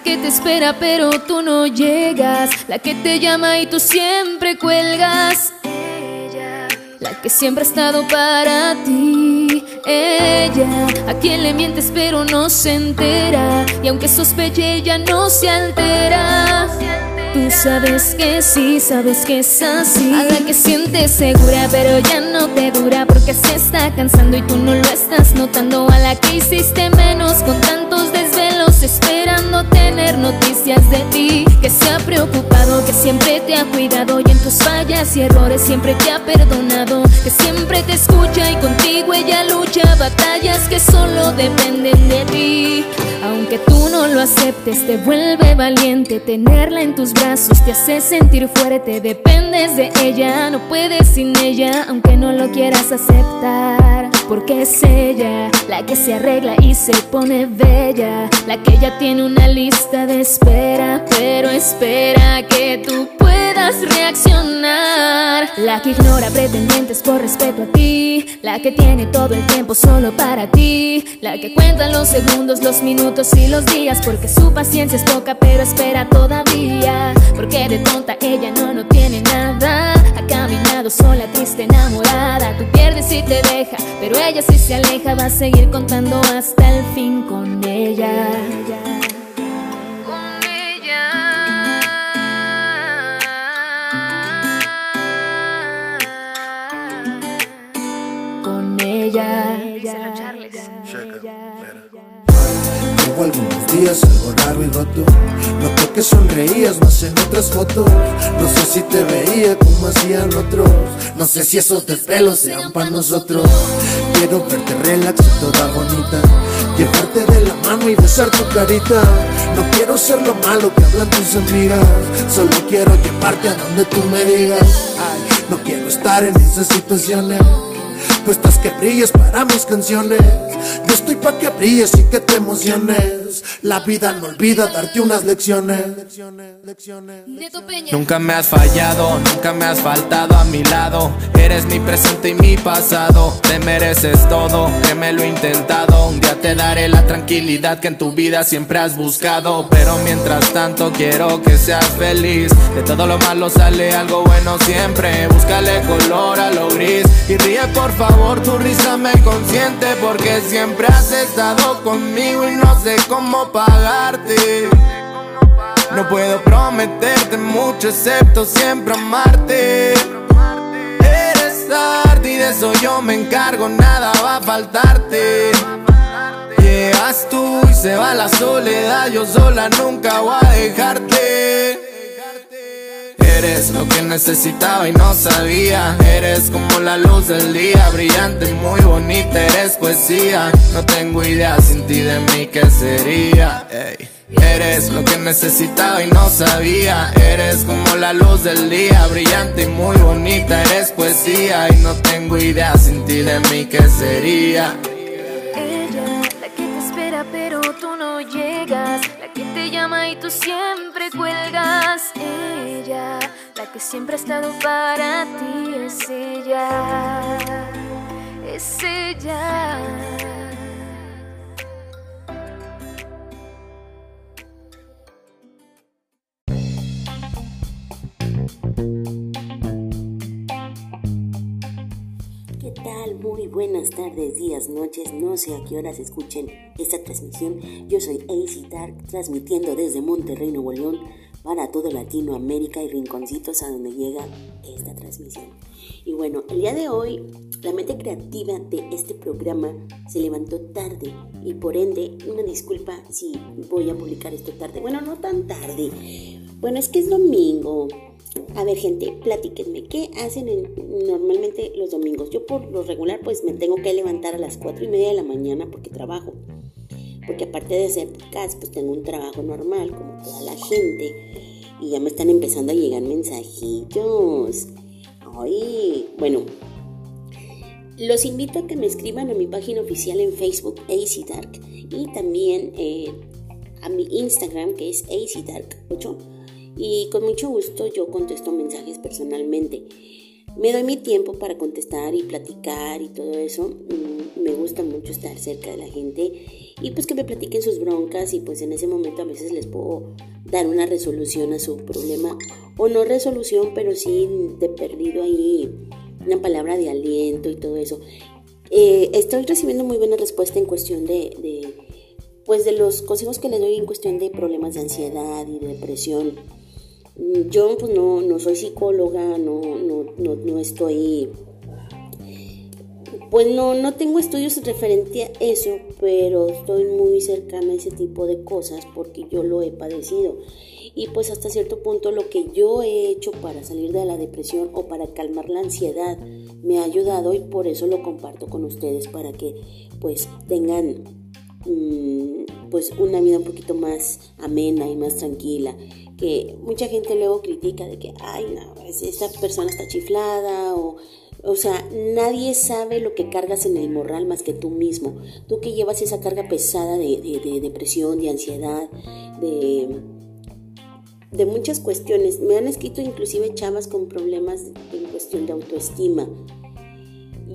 la que te espera pero tú no llegas, la que te llama y tú siempre cuelgas. Ella, la que siempre ha estado para ti. Ella, a quien le mientes pero no se entera, y aunque sospeche ella no se altera. Tú sabes que sí, sabes que es así. A la que sientes segura, pero ya no te dura porque se está cansando y tú no lo estás notando. A la que hiciste menos con esperando tener noticias de ti. Que se ha preocupado, que siempre te ha cuidado y en tus fallas y errores siempre te ha perdonado. Que siempre te escucha y contigo ella lucha batallas que solo dependen de ti. Aunque tú no lo aceptes, te vuelve valiente tenerla en tus brazos te hace sentir fuerte, dependes de ella, no puedes sin ella, aunque no lo quieras aceptar. Porque es ella la que se arregla y se pone bella, la que ya tiene una lista de espera, pero espera que tú puedas reaccionar. La que ignora pretendientes por respeto a ti, la que tiene todo el tiempo solo para ti, la que cuenta los segundos, los minutos y los días, porque su paciencia es poca, pero espera todavía. Porque de tonta ella no, no tiene nada. Ha caminado sola, triste, enamorada. Tú pierdes y te deja, pero ella si se aleja. Va a seguir contando hasta el fin con ella Ella Hubo algunos días algo raro y roto. Noté que sonreías más en otras fotos. No sé si te veía como hacían otros. No sé si esos desvelos sean para nosotros. Quiero verte relax y toda bonita. Llevarte de la mano y besar tu carita. No quiero ser lo malo que hablan tus amigas. Solo quiero llevarte a donde tú me digas. No quiero estar en esas situaciones Tú estás que brilles para mis canciones. Yo estoy pa' que brilles y que te emociones. La vida no olvida darte unas lecciones. Nunca me has fallado, nunca me has faltado a mi lado. Eres mi presente y mi pasado. Te mereces todo, que me lo he intentado. Un día te daré la tranquilidad que en tu vida siempre has buscado. Pero mientras tanto quiero que seas feliz. De todo lo malo sale algo bueno siempre. Búscale color a lo gris y ríe por favor, tu risa me consiente porque siempre has estado conmigo y no sé cómo pagarte. No puedo prometerte mucho excepto siempre amarte. Eres arte y de eso yo me encargo, nada va a faltarte. Llegas tú y se va la soledad, yo sola nunca voy a dejarte. Eres lo que necesitaba y no sabía. Eres como la luz del día Brillante y muy bonita, eres poesía. No tengo idea sin ti de mí qué sería. Eres lo que necesitaba y no sabía. Eres como la luz del día Brillante y muy bonita, eres poesía. Y no tengo idea sin ti de mí qué sería tú no llegas. La que te llama y tú siempre cuelgas. Ella, la que siempre ha estado para ti Es ella, es ella tal? Muy buenas tardes, días, noches. No sé a qué horas escuchen esta transmisión. Yo soy AC Dark, transmitiendo desde Monterrey, Nuevo León, para todo Latinoamérica y rinconcitos a donde llega esta transmisión. Y bueno, el día de hoy, la mente creativa de este programa se levantó tarde y por ende, una disculpa si voy a publicar esto tarde. Bueno, no tan tarde. Bueno, es que es domingo. A ver, gente, platíquenme, ¿qué hacen en- normalmente los domingos? Yo por lo regular pues me tengo que levantar a las 4 y media de la mañana porque trabajo. Porque aparte de hacer podcast, pues tengo un trabajo normal como toda la gente. Y ya me están empezando a llegar mensajitos. Ay, bueno, los invito a que me escriban a mi página oficial en Facebook, AC Dark, y también eh, a mi Instagram, que es ACDark8. Y con mucho gusto yo contesto mensajes personalmente. Me doy mi tiempo para contestar y platicar y todo eso. Mm, Me gusta mucho estar cerca de la gente y pues que me platiquen sus broncas y pues en ese momento a veces les puedo dar una resolución a su problema o no resolución, pero sí de perdido ahí una palabra de aliento y todo eso. Eh, estoy recibiendo muy buena respuesta en cuestión de, de, pues de los consejos que les doy en cuestión de problemas de ansiedad y de depresión. Yo pues no, no soy psicóloga, no, no, no, no estoy pues no, no tengo estudios referente a eso, pero estoy muy cercana a ese tipo de cosas porque yo lo he padecido. Y pues hasta cierto punto lo que yo he hecho para salir de la depresión o para calmar la ansiedad me ha ayudado y por eso lo comparto con ustedes para que pues tengan mm, pues una vida un poquito más amena y más tranquila que mucha gente luego critica de que ay no esta persona está chiflada o o sea, nadie sabe lo que cargas en el morral más que tú mismo. Tú que llevas esa carga pesada de, depresión, de ansiedad, de, de muchas cuestiones. Me han escrito inclusive chavas con problemas en cuestión de autoestima.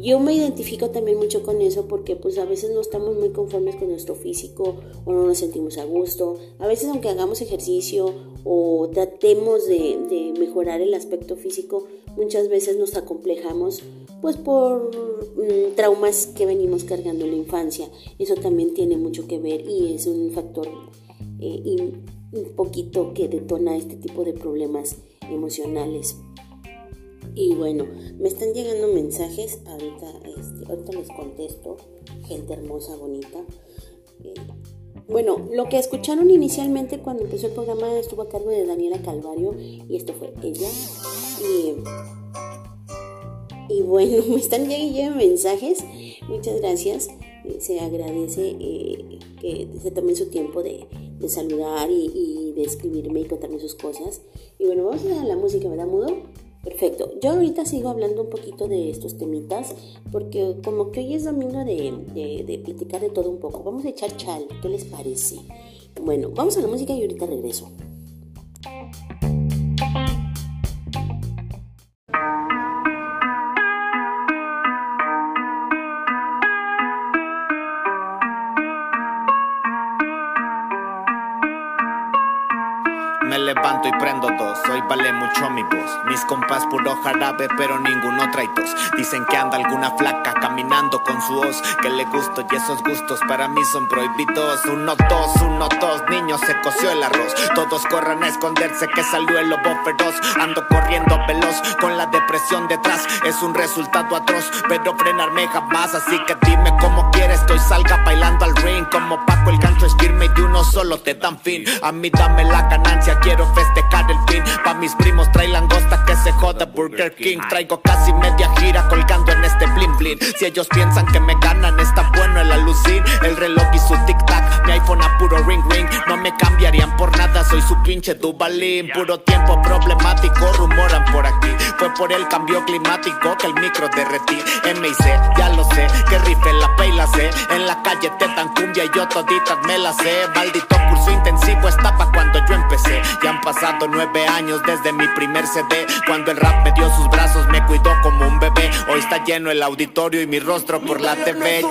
Yo me identifico también mucho con eso porque pues a veces no estamos muy conformes con nuestro físico o no nos sentimos a gusto. A veces aunque hagamos ejercicio o tratemos de, mejorar el aspecto físico, muchas veces nos acomplejamos pues por mm, traumas que venimos cargando en la infancia. Eso también tiene mucho que ver y es un factor eh, un poquito que detona este tipo de problemas emocionales. Y bueno, me están llegando mensajes, ahorita, este, les contesto, gente hermosa, bonita. Eh, bueno, lo que escucharon inicialmente cuando empezó el programa estuvo a cargo de Daniela Calvario y esto fue ella. Y, bueno, me están llegando mensajes, muchas gracias. Eh, se agradece eh, que se tomen su tiempo de, saludar y, y, de escribirme y contarme sus cosas. Y bueno, vamos a la música, ¿verdad, Mudo? Perfecto. Yo ahorita sigo hablando un poquito de estos temitas porque como que hoy es domingo de, de, de platicar de todo un poco. Vamos a echar chal. ¿Qué les parece? Bueno, vamos a la música y ahorita regreso. Levanto y prendo dos. Hoy vale mucho mi voz. Mis compas puro jarabe, pero ninguno trae tos. Dicen que anda alguna flaca caminando con su voz. Que le gusto y esos gustos para mí son prohibidos. Uno, dos, uno, dos. Niños se coció el arroz. Todos corran a esconderse que salió el lobo feroz. Ando corriendo veloz con la depresión detrás. Es un resultado atroz, pero frenarme jamás. Así que dime cómo quieres que hoy salga bailando al ring. Como Paco el gancho es firme y de uno solo te dan fin. A mí dame la ganancia, quiero festejar el fin. Pa' mis primos trae langosta que se joda Burger King. Traigo casi media gira colgando en este blin blin. Si ellos piensan que me ganan, está bueno el alucin. El reloj y su tic tac, mi iPhone a puro ring ring. No me cambiarían por nada, soy su pinche dubalín. Puro tiempo problemático, rumoran por aquí. Fue por el cambio climático que el micro derretí. M.I.C. ya lo sé, que rife la peila sé. En la calle te dan cumbia y yo toditas me la sé. Maldito curso intensivo está pa' cuando yo empecé. Ya han pasado nueve años desde mi primer CD. Cuando el rap me dio sus brazos, me cuidó como un bebé. Hoy está lleno el auditorio y mi rostro por la TV.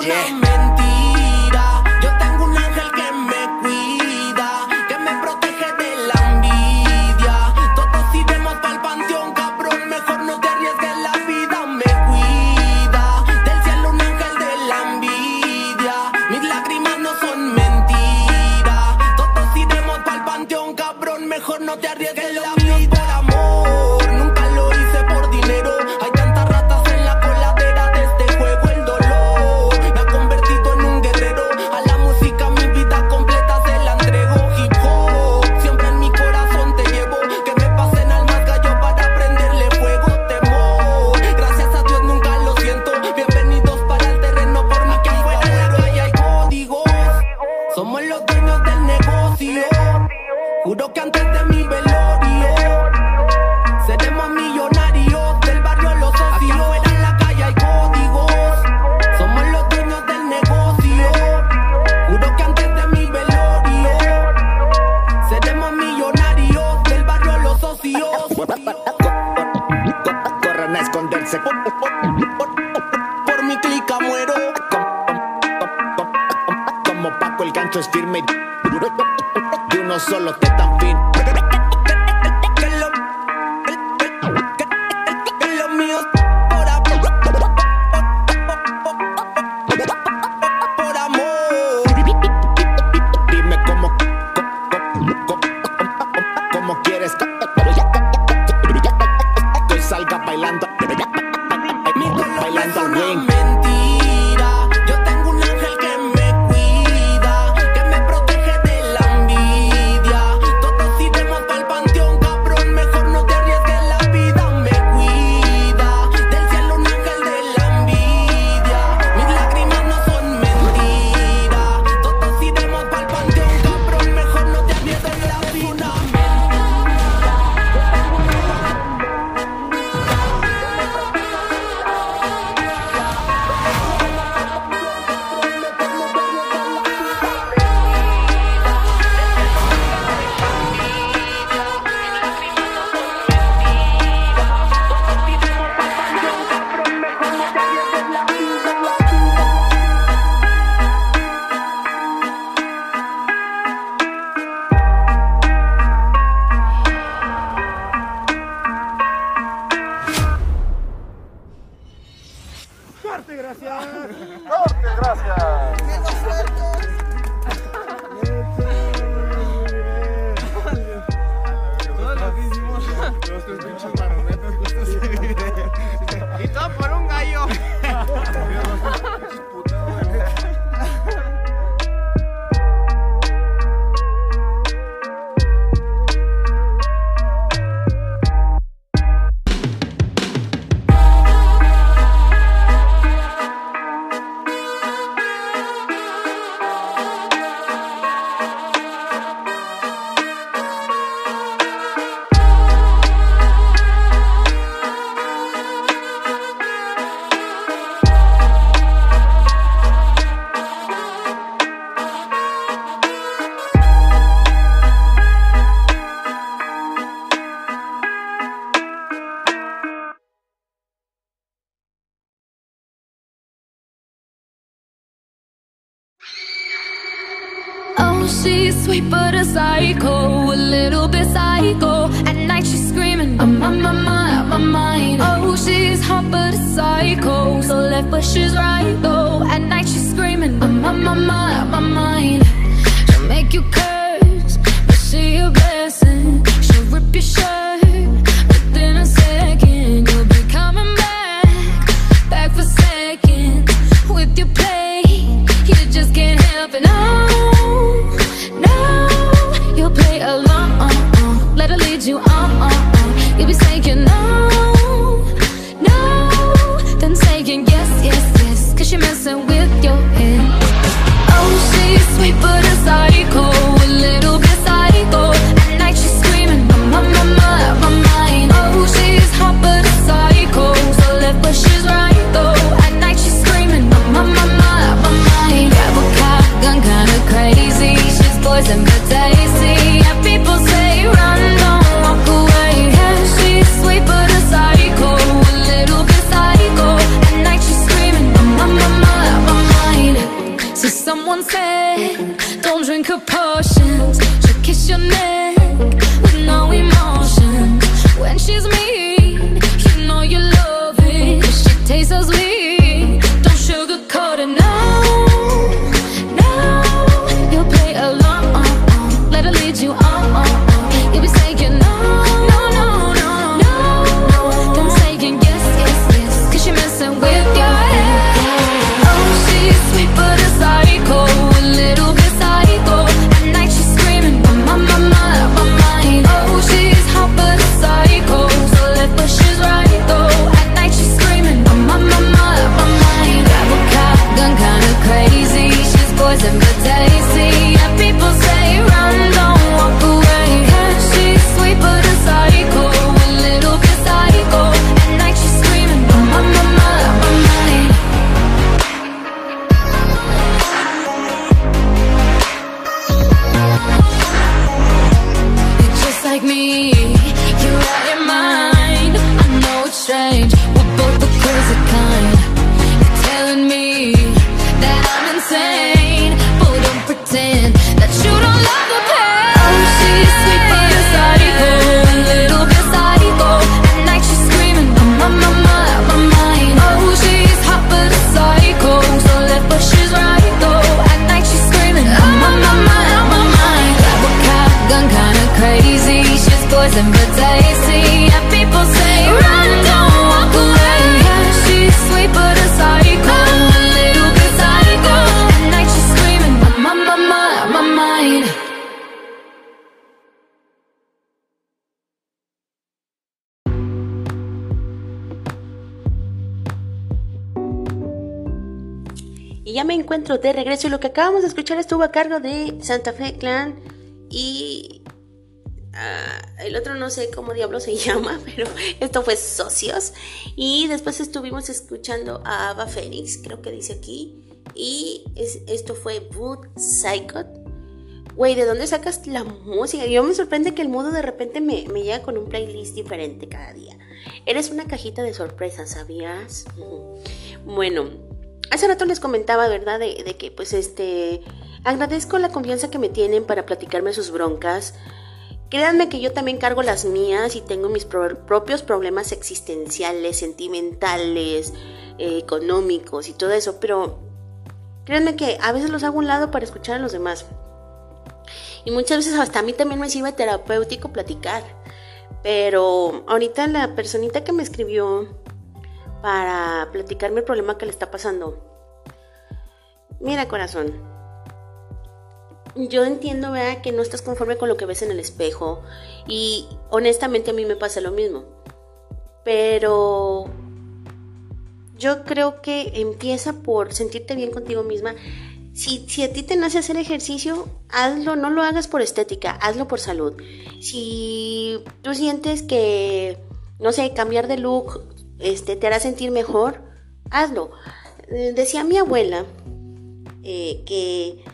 hot but a psycho So left but she's right though. At night she's screaming I'm on my mind, on my mind. She'll make you curse. Y ya me encuentro de regreso y lo que acabamos de escuchar estuvo a cargo de Santa Fe Clan y el otro no sé cómo diablo se llama, pero esto fue Socios. Y después estuvimos escuchando a Ava Phoenix, creo que dice aquí. Y es- esto fue Wood Psychot. Güey, ¿de dónde sacas la música? Yo me sorprende que el mudo de repente me, me llega con un playlist diferente cada día. Eres una cajita de sorpresas, ¿sabías? Bueno, hace rato les comentaba, ¿verdad? De, de que pues este... Agradezco la confianza que me tienen para platicarme sus broncas. Créanme que yo también cargo las mías y tengo mis pro- propios problemas existenciales, sentimentales, eh, económicos y todo eso, pero créanme que a veces los hago a un lado para escuchar a los demás. Y muchas veces hasta a mí también me sirve terapéutico platicar. Pero ahorita la personita que me escribió para platicarme el problema que le está pasando. Mira, corazón. Yo entiendo, ¿verdad? Que no estás conforme con lo que ves en el espejo. Y honestamente a mí me pasa lo mismo. Pero yo creo que empieza por sentirte bien contigo misma. Si, a ti te nace hacer ejercicio, hazlo, no lo hagas por estética, hazlo por salud. Si tú sientes que, no sé, cambiar de look este, te hará sentir mejor, hazlo. Eh, decía mi abuela eh, que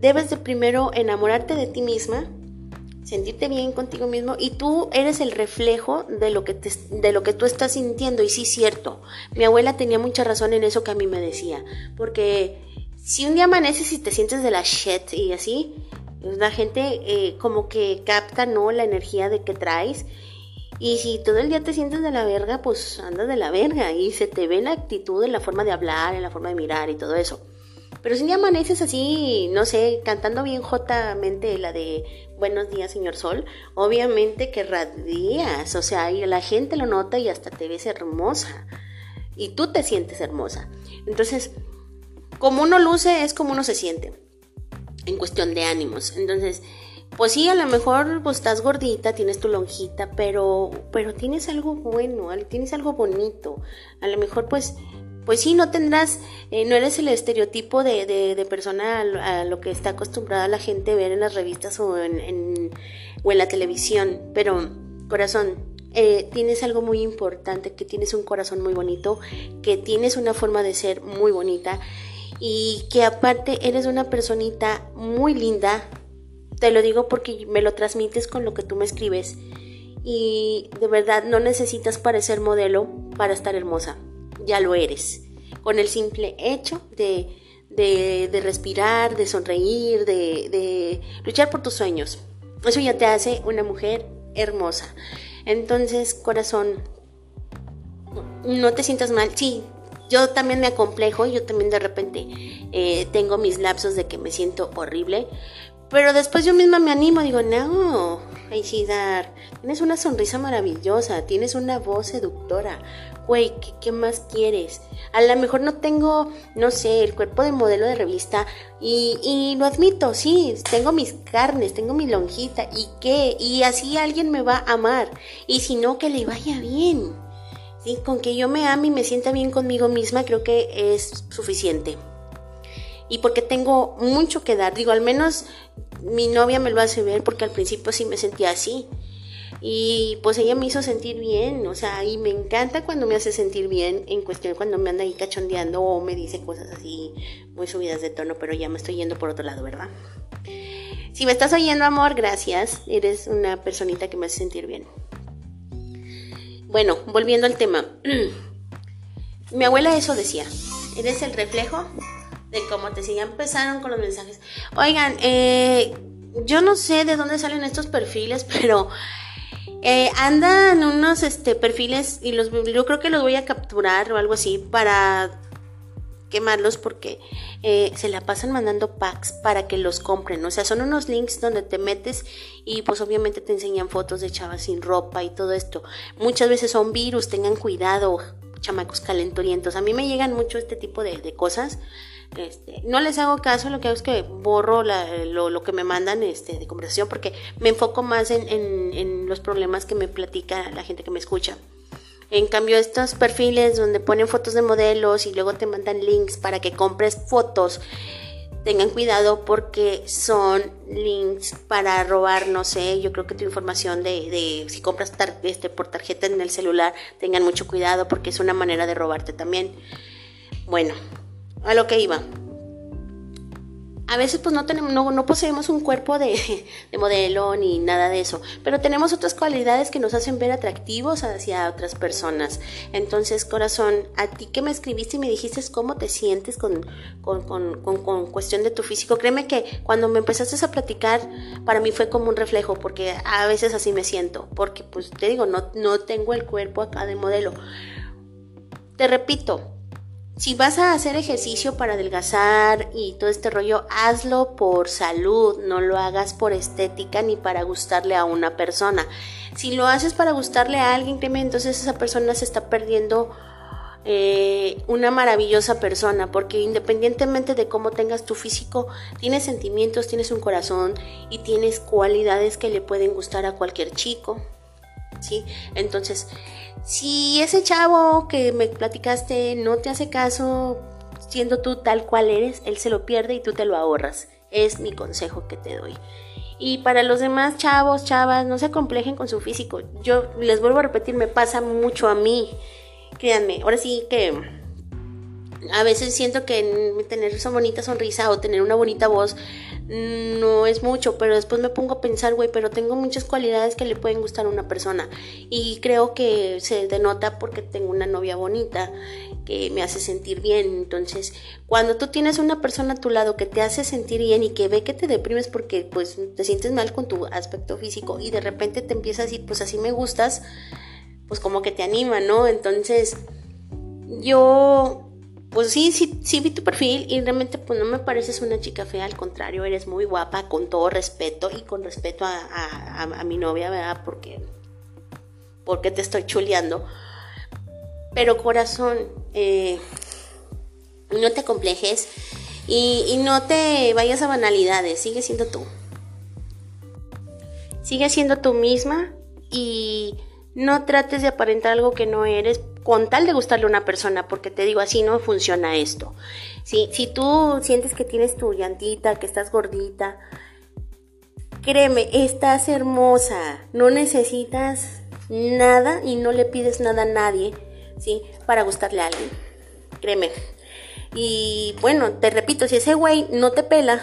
debes de primero enamorarte de ti misma, sentirte bien contigo mismo y tú eres el reflejo de lo que te- de lo que tú estás sintiendo y sí cierto. Mi abuela tenía mucha razón en eso que a mí me decía, porque si un día amaneces y te sientes de la shit y así, la gente eh, como que capta no la energía de que traes y si todo el día te sientes de la verga, pues andas de la verga y se te ve en la actitud, en la forma de hablar, en la forma de mirar y todo eso. Pero si un día amaneces así, no sé, cantando bien jotamente la de Buenos días, señor Sol, obviamente que radias, o sea, y la gente lo nota y hasta te ves hermosa. Y tú te sientes hermosa. Entonces, como uno luce, es como uno se siente. En cuestión de ánimos. Entonces, pues sí, a lo mejor pues, estás gordita, tienes tu lonjita, pero, pero tienes algo bueno, tienes algo bonito. A lo mejor pues, pues sí, no tendrás, eh, no eres el estereotipo de, persona a lo, que está acostumbrada la gente a ver en las revistas o en, o la televisión, pero corazón, eh, tienes algo muy importante, que tienes un corazón muy bonito, que tienes una forma de ser muy bonita y que aparte eres una personita muy linda, te lo digo porque me lo transmites con lo que tú me escribes. Y de verdad no necesitas parecer modelo para estar hermosa. Ya lo eres. Con el simple hecho de, de, respirar, de sonreír, de, de luchar por tus sueños. Eso ya te hace una mujer hermosa. Entonces, corazón, no te sientas mal. Sí, yo también me acomplejo, yo también de repente eh, tengo mis lapsos de que me siento horrible, pero después yo misma me animo, digo, no, Aisidar, tienes una sonrisa maravillosa, tienes una voz seductora, güey, ¿qué, qué más quieres? A lo mejor no tengo, no sé, el cuerpo de modelo de revista y, y lo admito, sí, tengo mis carnes, tengo mi lonjita, ¿y qué? Y así alguien me va a amar, y si no, que le vaya bien. Sí, con que yo me ame y me sienta bien conmigo misma, creo que es suficiente. Y porque tengo mucho que dar, digo, al menos mi novia me lo hace ver porque al principio sí me sentía así. Y pues ella me hizo sentir bien, o sea, y me encanta cuando me hace sentir bien en cuestión cuando me anda ahí cachondeando o me dice cosas así muy subidas de tono, pero ya me estoy yendo por otro lado, ¿verdad? Si me estás oyendo, amor, gracias. Eres una personita que me hace sentir bien. Bueno, volviendo al tema. Mi abuela eso decía. Eres el reflejo de cómo te sigue. Empezaron con los mensajes. Oigan, eh, yo no sé de dónde salen estos perfiles, pero eh, andan unos este, perfiles y los, yo creo que los voy a capturar o algo así para quemarlos porque eh, se la pasan mandando packs para que los compren. O sea, son unos links donde te metes y pues obviamente te enseñan fotos de chavas sin ropa y todo esto. Muchas veces son virus, tengan cuidado, chamacos calentorientos. A mí me llegan mucho este tipo de, cosas. Este, no les hago caso, lo que hago es que borro lo, que me mandan este, de conversación porque me enfoco más en, los problemas que me platica la gente que me escucha. En cambio, estos perfiles donde ponen fotos de modelos y luego te mandan links para que compres fotos, tengan cuidado porque son links para robar, no sé, yo creo que tu información de, de si compras este, por tarjeta en el celular, tengan mucho cuidado porque es una manera de robarte también. Bueno, a lo que iba a veces pues no tenemos, no, poseemos un cuerpo de, de, modelo ni nada de eso, pero tenemos otras cualidades que nos hacen ver atractivos hacia otras personas. Entonces, corazón, a ti que me escribiste y me dijiste cómo te sientes con, con, con, con cuestión de tu físico, créeme que cuando me empezaste a platicar, para mí fue como un reflejo, porque a veces así me siento, porque pues te digo, no, no tengo el cuerpo acá de modelo. Te repito, si vas a hacer ejercicio para adelgazar y todo este rollo, hazlo por salud, no lo hagas por estética ni para gustarle a una persona. Si lo haces para gustarle a alguien, créeme, entonces esa persona se está perdiendo eh, una maravillosa persona, porque independientemente de cómo tengas tu físico, tienes sentimientos, tienes un corazón y tienes cualidades que le pueden gustar a cualquier chico. ¿Sí? Entonces, si ese chavo que me platicaste no te hace caso siendo tú tal cual eres, él se lo pierde y tú te lo ahorras. Es mi consejo que te doy. Y para los demás chavos, chavas, no se complejen con su físico. Yo les vuelvo a repetir, me pasa mucho a mí. Créanme, ahora sí que a veces siento que tener esa bonita sonrisa o tener una bonita voz no es mucho, pero después me pongo a pensar, güey, pero tengo muchas cualidades que le pueden gustar a una persona y creo que se denota porque tengo una novia bonita que me hace sentir bien. Entonces, cuando tú tienes una persona a tu lado que te hace sentir bien y que ve que te deprimes porque pues te sientes mal con tu aspecto físico y de repente te empiezas a decir, pues así me gustas, pues como que te anima, ¿no? Entonces, yo pues sí, sí, sí vi tu perfil y realmente pues no me pareces una chica fea, al contrario, eres muy guapa, con todo respeto y con respeto a, mi novia, ¿verdad? Porque, porque te estoy chuleando. Pero corazón, eh, no te complejes y no te vayas a banalidades, sigue siendo tú. Sigue siendo tú misma y no trates de aparentar algo que no eres con tal de gustarle a una persona, porque te digo, así no funciona esto. Si, si tú sientes que tienes tu llantita, que estás gordita, créeme, estás hermosa, no necesitas nada y no le pides nada a nadie, ¿sí? Para gustarle a alguien, créeme. Y bueno, te repito, si ese güey no te pela,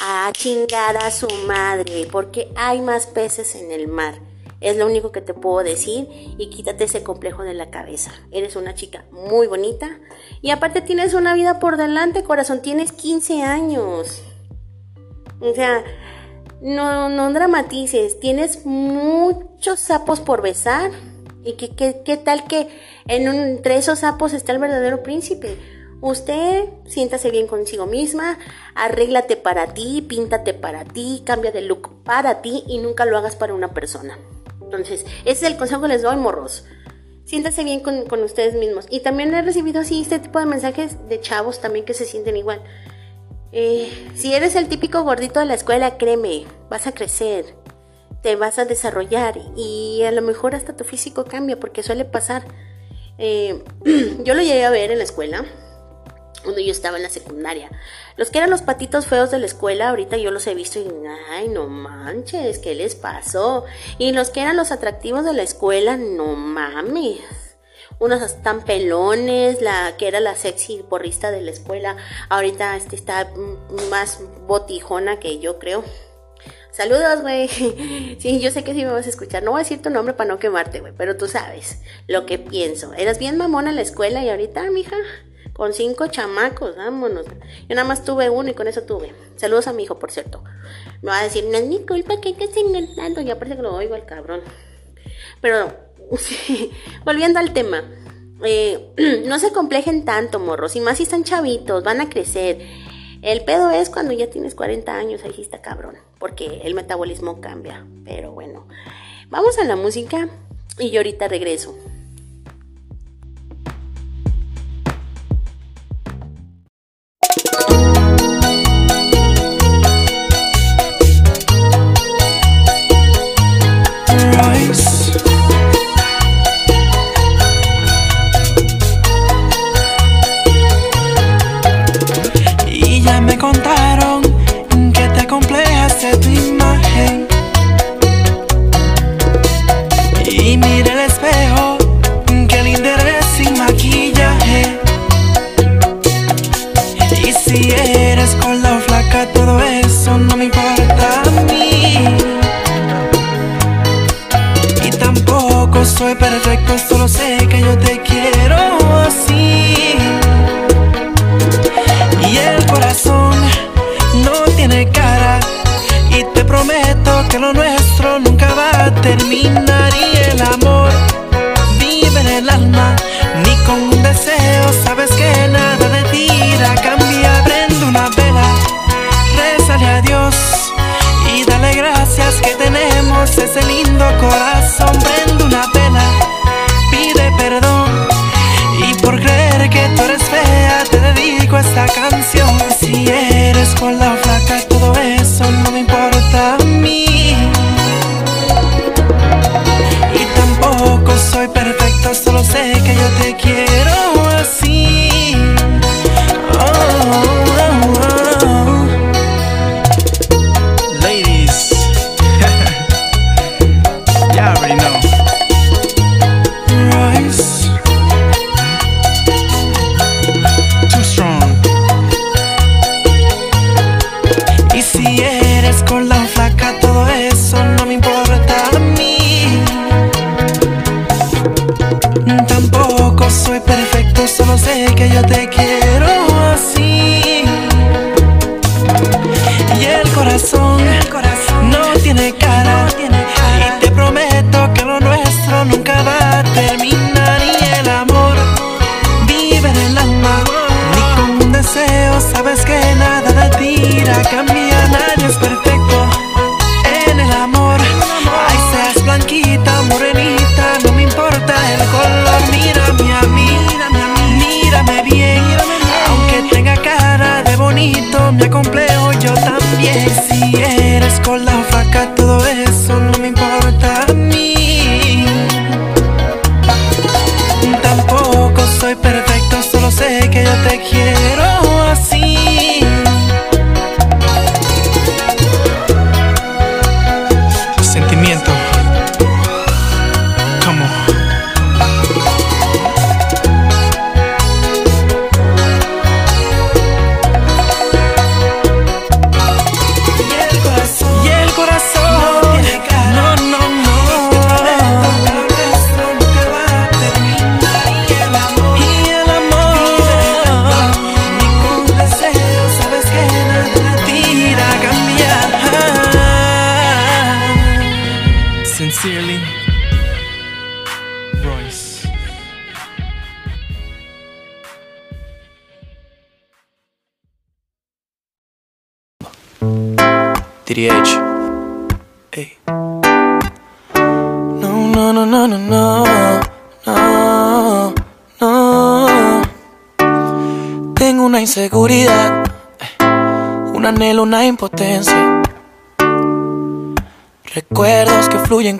a chingar a su madre, porque hay más peces en el mar. Es lo único que te puedo decir y quítate ese complejo de la cabeza. Eres una chica muy bonita y aparte tienes una vida por delante, corazón. Tienes 15 años. O sea, no, no dramatices. Tienes muchos sapos por besar. ¿Y qué, qué, tal que en entre esos sapos está el verdadero príncipe? Usted siéntase bien consigo misma, arréglate para ti, píntate para ti, cambia de look para ti y nunca lo hagas para una persona. Entonces, ese es el consejo que les doy, morros. Siéntanse bien con, ustedes mismos. Y también he recibido así este tipo de mensajes de chavos también que se sienten igual. Eh, si eres el típico gordito de la escuela, créeme, vas a crecer, te vas a desarrollar y a lo mejor hasta tu físico cambia porque suele pasar. Eh, yo lo llegué a ver en la escuela cuando yo estaba en la secundaria. Los que eran los patitos feos de la escuela, ahorita yo los he visto y, ay, no manches, ¿qué les pasó? Y los que eran los atractivos de la escuela, no mames. Unos están pelones, la que era la sexy porrista de la escuela, ahorita este está más botijona que yo creo. Saludos, güey. Sí, yo sé que sí me vas a escuchar. No voy a decir tu nombre para no quemarte, güey, pero tú sabes lo que pienso. Eras bien mamona en la escuela y ahorita, mija, con cinco chamacos, vámonos. Yo nada más tuve uno y con eso tuve. Saludos a mi hijo, por cierto. Me va a decir, no es mi culpa que te Ya parece que lo oigo al cabrón. Pero, volviendo al tema. eh, no se complejen tanto, morros, y más si están chavitos, van a crecer. El pedo es cuando ya tienes 40 años, ahí está cabrón, porque el metabolismo cambia. Pero bueno, vamos a la música y yo ahorita regreso.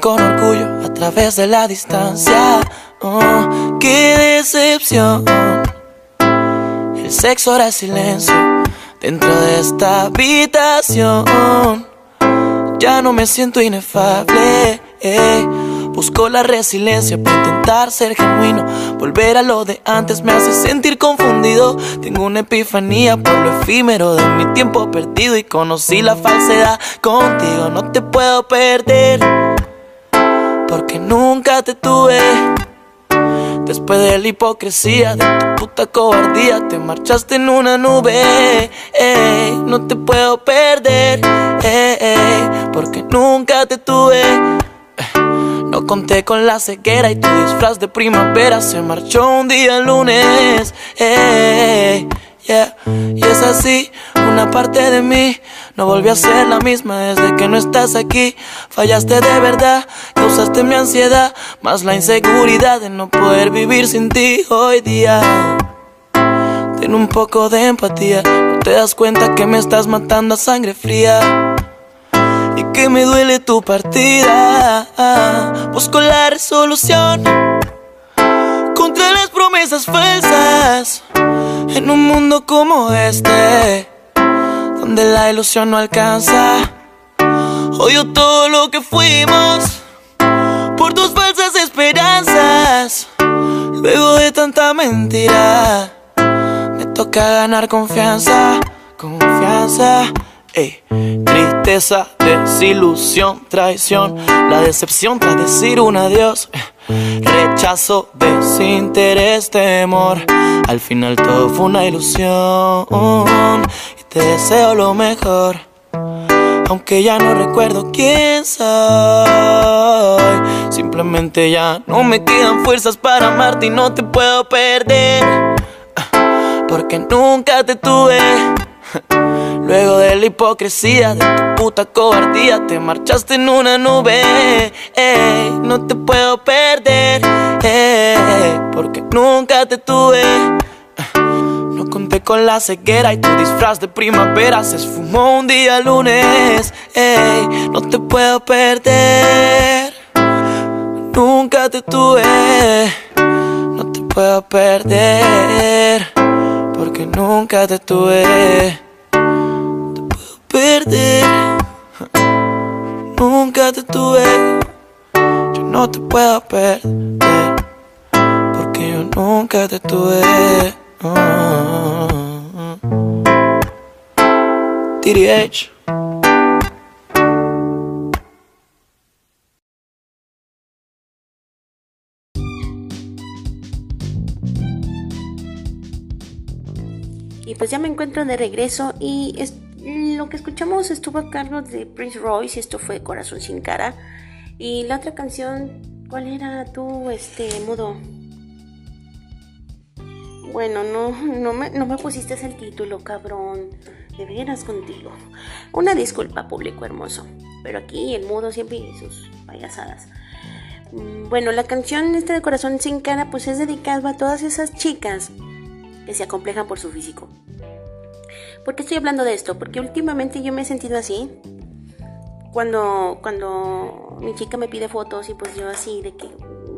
Con orgullo a través de la distancia. Oh, qué decepción. El sexo ahora silencio dentro de esta habitación. Ya no me siento inefable. Eh. Busco la resiliencia para intentar ser genuino. Volver a lo de antes me hace sentir confundido. Tengo una epifanía por lo efímero de mi tiempo perdido y conocí la falsedad. Contigo no te puedo perder porque nunca te tuve. Después de la hipocresía, de tu puta cobardía, te marchaste en una nube. no te puedo perder, porque nunca te tuve. No conté con la ceguera y tu disfraz de primavera se marchó un día lunes. Yeah. Y es así, una parte de mí no volvió a ser la misma desde que no estás aquí. Fallaste de verdad, causaste mi ansiedad, más la inseguridad de no poder vivir sin ti hoy día. Ten un poco de empatía, no te das cuenta que me estás matando a sangre fría y que me duele tu partida. Busco la resolución contra las promesas falsas en un mundo como este donde la ilusión no alcanza. Odio todo lo que fuimos por tus falsas esperanzas. Luego de tanta mentira, me toca ganar confianza, confianza. Ey. Tristeza, desilusión, traición, la decepción tras decir un adiós. Rechazo, desinterés, temor. Al final todo fue una ilusión. Y te deseo lo mejor. Aunque ya no recuerdo quién soy. Simplemente ya no me quedan fuerzas para amarte y no te puedo perder. Porque nunca te tuve. Luego de la hipocresía de tu puta cobardía, te marchaste en una nube. no te puedo perder, porque nunca te tuve. No conté con la ceguera y tu disfraz de primavera se esfumó un día lunes. no te puedo perder, nunca te tuve. No te puedo perder, porque nunca te tuve perder. Nunca te tuve, yo no te puedo perder. Porque yo nunca te tuve. TDH. Y pues ya me encuentro de regreso y lo que escuchamos estuvo a cargo de Prince Royce esto fue Corazón sin cara. Y la otra canción, ¿cuál era tú, este, mudo? Bueno, no, no, me, no me pusiste el título, cabrón. De veras contigo. Una disculpa, público hermoso. Pero aquí el mudo siempre y sus payasadas. Mm, bueno, la canción esta de Corazón sin cara, pues es dedicada a todas esas chicas que se acomplejan por su físico. ¿Por qué estoy hablando de esto? Porque últimamente yo me he sentido así. Cuando, cuando mi chica me pide fotos y pues yo así de que,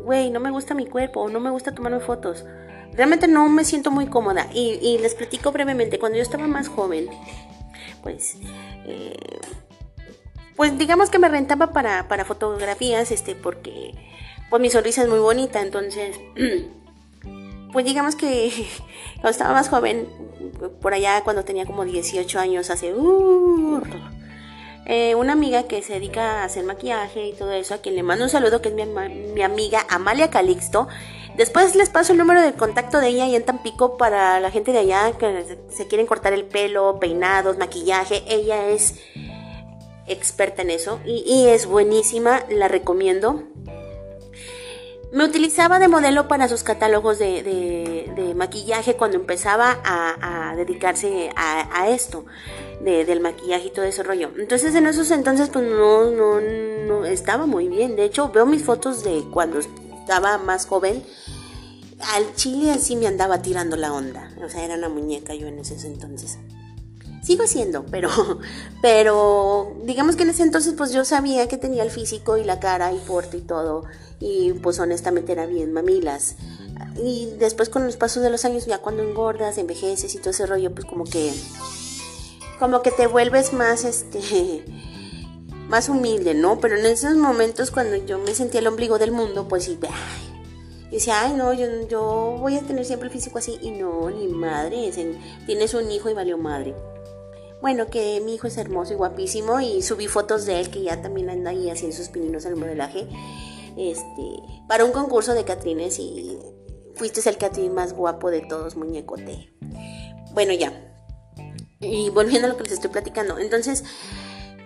güey, no me gusta mi cuerpo o no me gusta tomarme fotos. Realmente no me siento muy cómoda. Y, les platico brevemente, cuando yo estaba más joven, pues, eh, pues digamos que me rentaba para, para fotografías, este, porque pues mi sonrisa es muy bonita, entonces... pues digamos que cuando estaba más joven, por allá cuando tenía como 18 años, hace... Uh, eh, una amiga que se dedica a hacer maquillaje y todo eso, a quien le mando un saludo, que es mi, amiga Amalia Calixto. Después les paso el número de contacto de ella y en Tampico para la gente de allá que se quieren cortar el pelo, peinados, maquillaje. Ella es experta en eso y es buenísima, la recomiendo. Me utilizaba de modelo para sus catálogos de, maquillaje cuando empezaba a, dedicarse a, esto, del maquillaje y todo ese rollo. Entonces en esos entonces pues no, no, no estaba muy bien. De hecho veo mis fotos de cuando estaba más joven. Al chile así me andaba tirando la onda. O sea, era una muñeca yo en ese entonces. Sigo siendo, pero, pero digamos que en ese entonces pues yo sabía que tenía el físico y la cara y porte y todo y pues honestamente era bien mamilas. Y después con los pasos de los años, ya cuando engordas, envejeces y todo ese rollo, pues como que como que te vuelves más este más humilde, ¿no? Pero en esos momentos cuando yo me sentía el ombligo del mundo, pues sí, ay, decía, ay no, yo, yo voy a tener siempre el físico así y no, ni madre, tienes un hijo y valió madre. Bueno, que mi hijo es hermoso y guapísimo y subí fotos de él que ya también anda ahí haciendo sus pininos al modelaje este, para un concurso de Catrines y fuiste el Catrín más guapo de todos, muñecote. Bueno, ya. Y volviendo a lo que les estoy platicando. Entonces,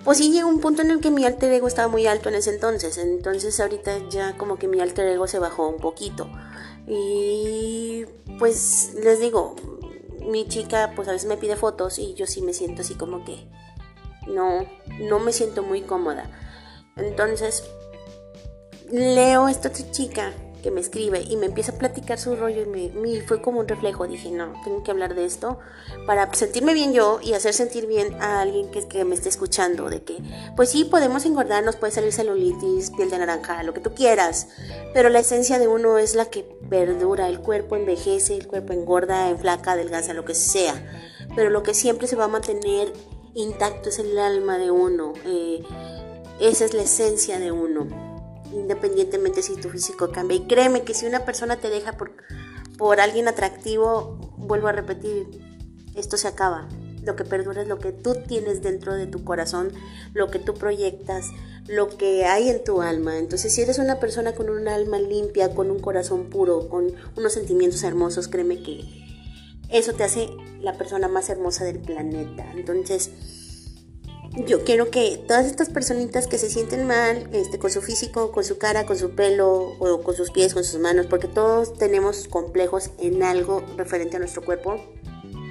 pues sí llegó un punto en el que mi alter ego estaba muy alto en ese entonces. Entonces ahorita ya como que mi alter ego se bajó un poquito. Y pues les digo, mi chica pues a veces me pide fotos y yo sí me siento así como que no, no me siento muy cómoda. Entonces leo esta chica que me escribe y me empieza a platicar su rollo y me, fue como un reflejo. Dije, no, tengo que hablar de esto para sentirme bien yo y hacer sentir bien a alguien que, me esté escuchando. De que, pues sí, podemos engordarnos, puede salir celulitis, piel de naranja, lo que tú quieras, pero la esencia de uno es la que perdura. El cuerpo envejece, el cuerpo engorda, enflaca, adelgaza, lo que sea. Pero lo que siempre se va a mantener intacto es el alma de uno. Eh, esa es la esencia de uno independientemente si tu físico cambia. Y créeme que si una persona te deja por, por alguien atractivo, vuelvo a repetir, esto se acaba. Lo que perdura es lo que tú tienes dentro de tu corazón, lo que tú proyectas, lo que hay en tu alma. Entonces, si eres una persona con un alma limpia, con un corazón puro, con unos sentimientos hermosos, créeme que eso te hace la persona más hermosa del planeta. Entonces, yo quiero que todas estas personitas que se sienten mal este, con su físico, con su cara, con su pelo, o con sus pies, con sus manos, porque todos tenemos complejos en algo referente a nuestro cuerpo,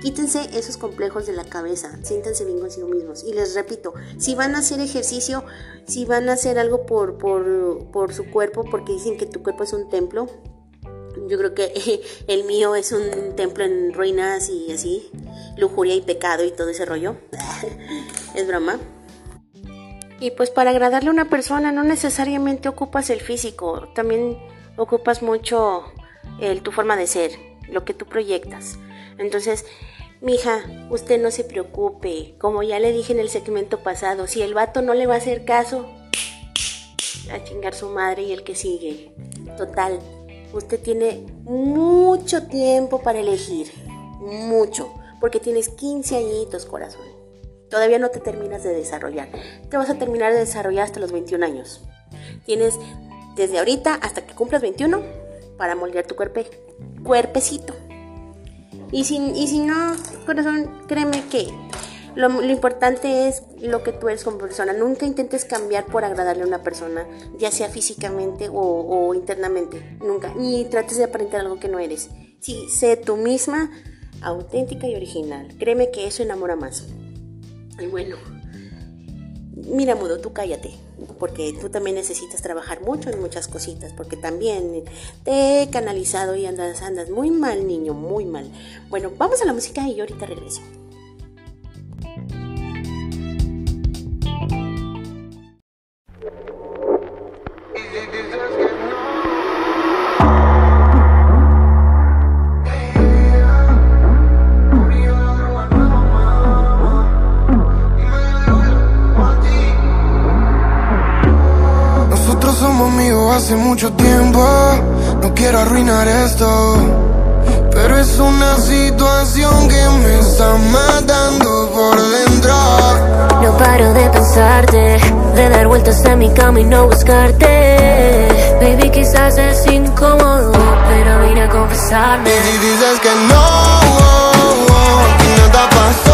quítense esos complejos de la cabeza, siéntanse bien consigo mismos. Y les repito, si van a hacer ejercicio, si van a hacer algo por, por, por su cuerpo, porque dicen que tu cuerpo es un templo, yo creo que el mío es un templo en ruinas y así, lujuria y pecado y todo ese rollo. es broma. Y pues para agradarle a una persona no necesariamente ocupas el físico, también ocupas mucho el, tu forma de ser, lo que tú proyectas. Entonces, mija, usted no se preocupe, como ya le dije en el segmento pasado, si el vato no le va a hacer caso, a chingar su madre y el que sigue. Total, usted tiene mucho tiempo para elegir, mucho, porque tienes 15 añitos, corazón. Todavía no te terminas de desarrollar. Te vas a terminar de desarrollar hasta los 21 años. Tienes desde ahorita hasta que cumplas 21 para moldear tu cuerpo, cuerpecito. Y si, y si no, corazón, créeme que lo, importante es lo que tú eres como persona. Nunca intentes cambiar por agradarle a una persona, ya sea físicamente o, internamente. Nunca. Ni trates de aparentar algo que no eres. Sí, sé tú misma, auténtica y original. Créeme que eso enamora más. Y bueno, mira, Mudo, tú cállate. Porque tú también necesitas trabajar mucho en muchas cositas. Porque también te he canalizado y andas, andas muy mal, niño, muy mal. Bueno, vamos a la música y yo ahorita regreso. Hace mucho tiempo No quiero arruinar esto. Pero es una situación que me está matando por dentro. No paro de pensarte De dar vueltas a mi cama y no buscarte. Baby, quizás es incómodo Pero vine a confesarme. Y si dices que no, oh, oh, que nada pasó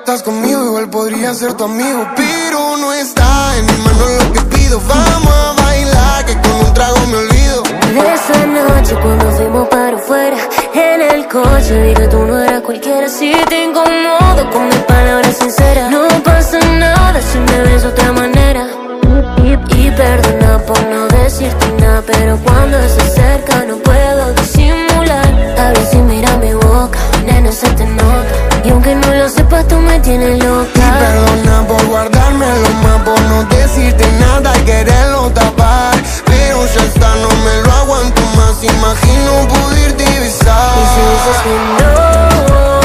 estás conmigo, igual podría ser tu amigo Pero no está en mi mano lo que pido. Vamos a bailar, que con un trago me olvido. De esa noche cuando fuimos para afuera En el coche vi que tú no eras cualquiera. Si te incomodo con mis palabras sinceras. No pasa nada si me ves de otra manera y, perdona por no decirte nada Pero cuando se acerca no puedo disimular A ver si mira mi boca, nena se te nota y aunque no lo sepas, tú me tienes loca. Y perdona por guardármelo más, por no decirte nada y quererlo tapar. Pero ya está, no me lo aguanto más. Imagino poder divisar. Y si dices que no,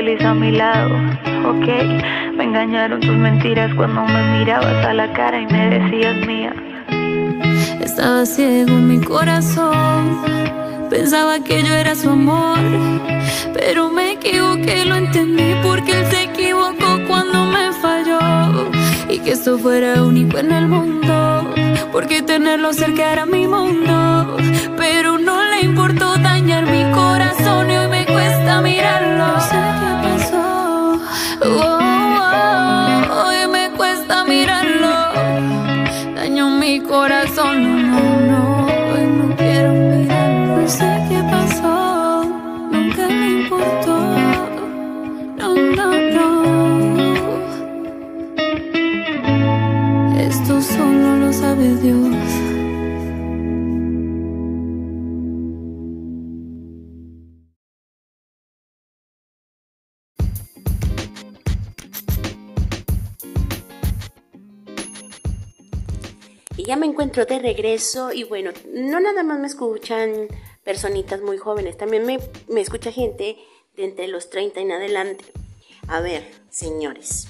feliz a mi lado. Ok, me engañaron tus mentiras cuando me mirabas a la cara y me decías mía. Estaba ciego en mi corazón. Pensaba que yo era su amor. Pero me equivoqué, lo entendí porque él se equivocó cuando me falló. Y que esto fuera único en el mundo. Porque tenerlo cerca era mi mundo. Pero no le importó dañar mi corazón y hoy me cuesta mirarlo. Corazón. Encuentro de regreso y bueno, no nada más me escuchan personitas muy jóvenes, también me, me escucha gente de entre los 30 en adelante. A ver, señores.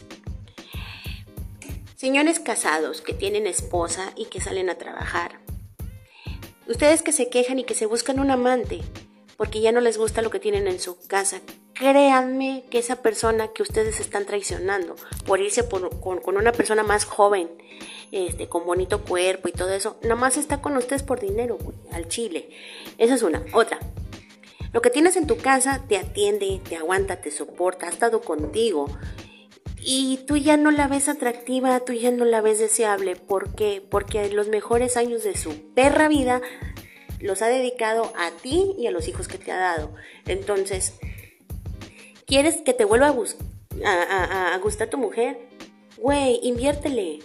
Señores casados que tienen esposa y que salen a trabajar. Ustedes que se quejan y que se buscan un amante porque ya no les gusta lo que tienen en su casa. Créanme que esa persona que ustedes están traicionando por irse con, con una persona más joven, este, con bonito cuerpo y todo eso, nada más está con ustedes por dinero, güey, al chile. Esa es una. Otra. Lo que tienes en tu casa te atiende, te aguanta, te soporta, ha estado contigo. Y tú ya no la ves atractiva, tú ya no la ves deseable. ¿Por qué? Porque los mejores años de su perra vida los ha dedicado a ti y a los hijos que te ha dado. Entonces, ¿quieres que te vuelva a, a- a gustar tu mujer? Güey, inviértele.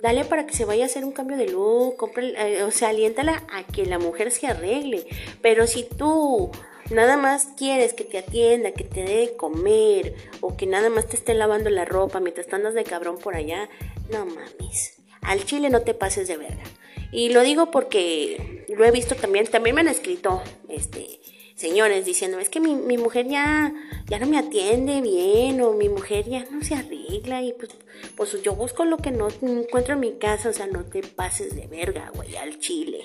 Dale para que se vaya a hacer un cambio de look, compre- eh, o sea, aliéntala a que la mujer se arregle. Pero si tú nada más quieres que te atienda, que te dé de comer, o que nada más te esté lavando la ropa mientras andas de cabrón por allá, no mames. Al chile no te pases de verga. Y lo digo porque lo he visto también, también me han escrito, este, señores diciendo, es que mi, mi mujer ya, ya no me atiende bien, o mi mujer ya no se arregla, y pues, pues yo busco lo que no encuentro en mi casa, o sea, no te pases de verga, güey, al chile.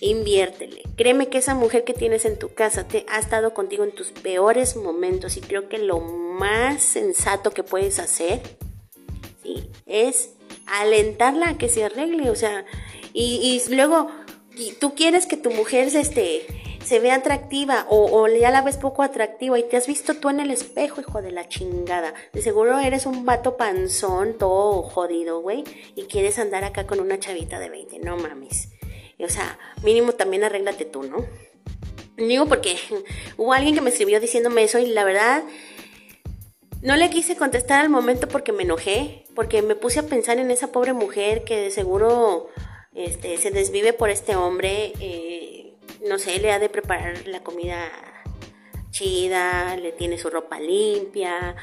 Inviértele. Créeme que esa mujer que tienes en tu casa te ha estado contigo en tus peores momentos y creo que lo más sensato que puedes hacer ¿sí? es alentarla a que se arregle, o sea, y, luego tú quieres que tu mujer se, este, se vea atractiva o, o ya la ves poco atractiva y te has visto tú en el espejo, hijo de la chingada. De seguro eres un vato panzón, todo jodido, güey, y quieres andar acá con una chavita de 20, no mames. O sea, mínimo también arréglate tú, ¿no? Digo porque hubo alguien que me escribió diciéndome eso y la verdad no le quise contestar al momento porque me enojé, porque me puse a pensar en esa pobre mujer que de seguro este, se desvive por este hombre, eh, no sé, le ha de preparar la comida chida, le tiene su ropa limpia,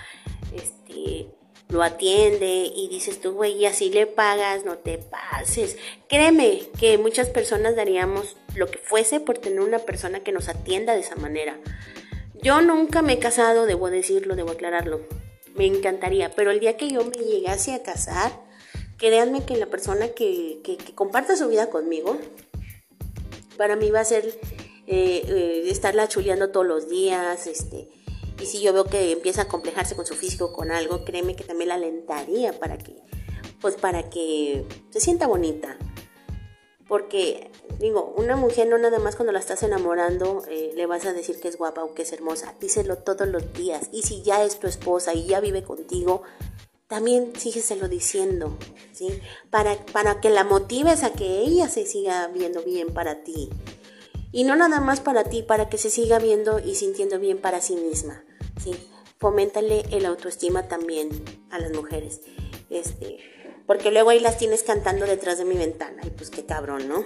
este, lo atiende y dices tú, güey, y así le pagas, no te pases. Créeme que muchas personas daríamos lo que fuese por tener una persona que nos atienda de esa manera. Yo nunca me he casado, debo decirlo, debo aclararlo. Me encantaría, pero el día que yo me llegase a casar, créanme que la persona que, que, comparta su vida conmigo, para mí va a ser eh, eh, estarla chuleando todos los días, este, y si yo veo que empieza a complejarse con su físico, con algo, créeme que también la alentaría para que, pues para que se sienta bonita. Porque, digo, una mujer no nada más cuando la estás enamorando eh, le vas a decir que es guapa o que es hermosa. Díselo todos los días. Y si ya es tu esposa y ya vive contigo, también sígueselo diciendo, ¿sí? Para, para que la motives a que ella se siga viendo bien para ti. Y no nada más para ti, para que se siga viendo y sintiendo bien para sí misma. ¿sí? Foméntale el autoestima también a las mujeres. Este, porque luego ahí las tienes cantando detrás de mi ventana. Y pues qué cabrón, ¿no?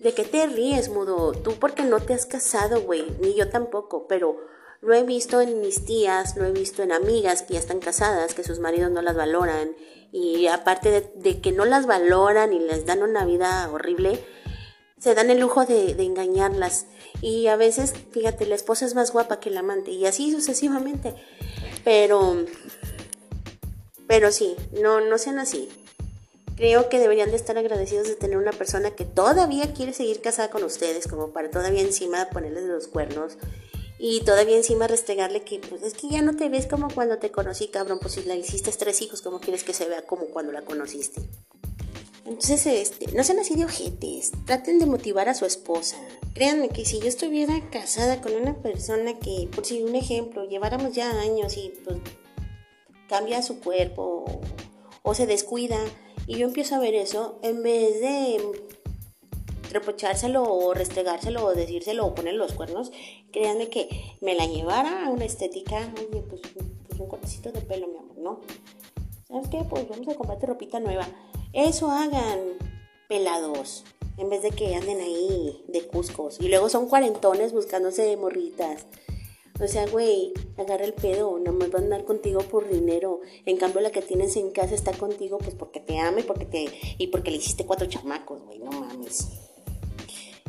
¿De qué te ríes, mudo? Tú porque no te has casado, güey. Ni yo tampoco. Pero lo he visto en mis tías, lo he visto en amigas que ya están casadas, que sus maridos no las valoran. Y aparte de, de que no las valoran y les dan una vida horrible, se dan el lujo de, engañarlas. Y a veces, fíjate, la esposa es más guapa que el amante y así sucesivamente. Pero, pero sí, no, no sean así. Creo que deberían de estar agradecidos de tener una persona que todavía quiere seguir casada con ustedes, como para todavía encima ponerles los cuernos y todavía encima restregarle que pues es que ya no te ves como cuando te conocí, cabrón, pues si la hiciste tres hijos, como quieres que se vea como cuando la conociste? Entonces, este, no sean así de ojetes, traten de motivar a su esposa. Créanme que si yo estuviera casada con una persona que, por si un ejemplo, lleváramos ya años y pues cambia su cuerpo o, se descuida y yo empiezo a ver eso, en vez de repochárselo o restregárselo o decírselo o ponerle los cuernos, créanme que me la llevara a una estética, oye, pues, pues un cortecito de pelo, mi amor, ¿no? ¿Sabes qué? Pues vamos a comprarte ropita nueva. Eso hagan pelados, en vez de que anden ahí de cuscos. Y luego son cuarentones buscándose morritas. O sea, güey, agarra el pedo, no me va a andar contigo por dinero. En cambio, la que tienes en casa está contigo, pues porque te ame porque te, y porque le hiciste cuatro chamacos, güey, no mames.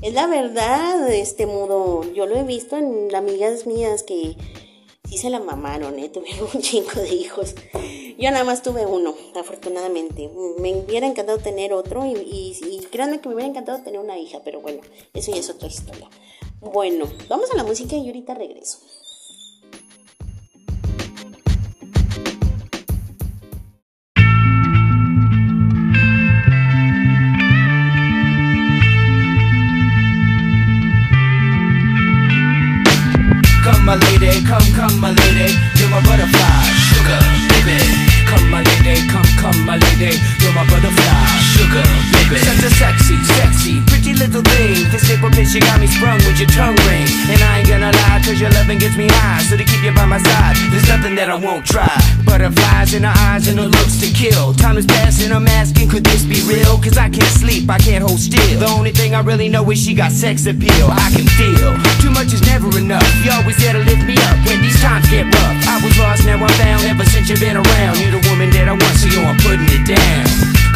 Es la verdad, este mudo. Yo lo he visto en amigas mías que sí se la mamaron, ¿eh? Tuvieron un chingo de hijos. Yo nada más tuve uno, afortunadamente. Me hubiera encantado tener otro y, y, créanme que me hubiera encantado tener una hija, pero bueno, eso ya es otra historia. Bueno, vamos a la música y ahorita regreso. That I won't try. Butterflies in her eyes and her looks to kill. Time is passing, I'm asking, could this be real? Cause I can't sleep, I can't hold still. The only thing I really know is she got sex appeal. I can feel too much is never enough. You always there to lift me up when these times get rough. I was lost, now I'm found ever since you've been around. You're the woman that I want, so yo, I'm putting it down.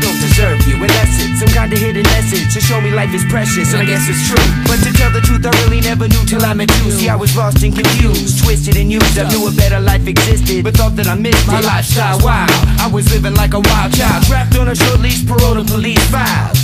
Deserve you. Unless it's some kind of hidden message. To show me life is precious And I guess it's true. But to tell the truth I really never knew Till I met you. See I was lost and confused Twisted and used. I knew a better life existed But thought that I missed My lifestyle. Wow I was living like a wild child. Trapped on a short leash Parole to police files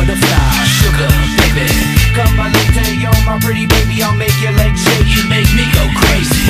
butterfly, sugar, baby. Come, my lady, you're my pretty baby. I'll make your legs shake. You make me go crazy.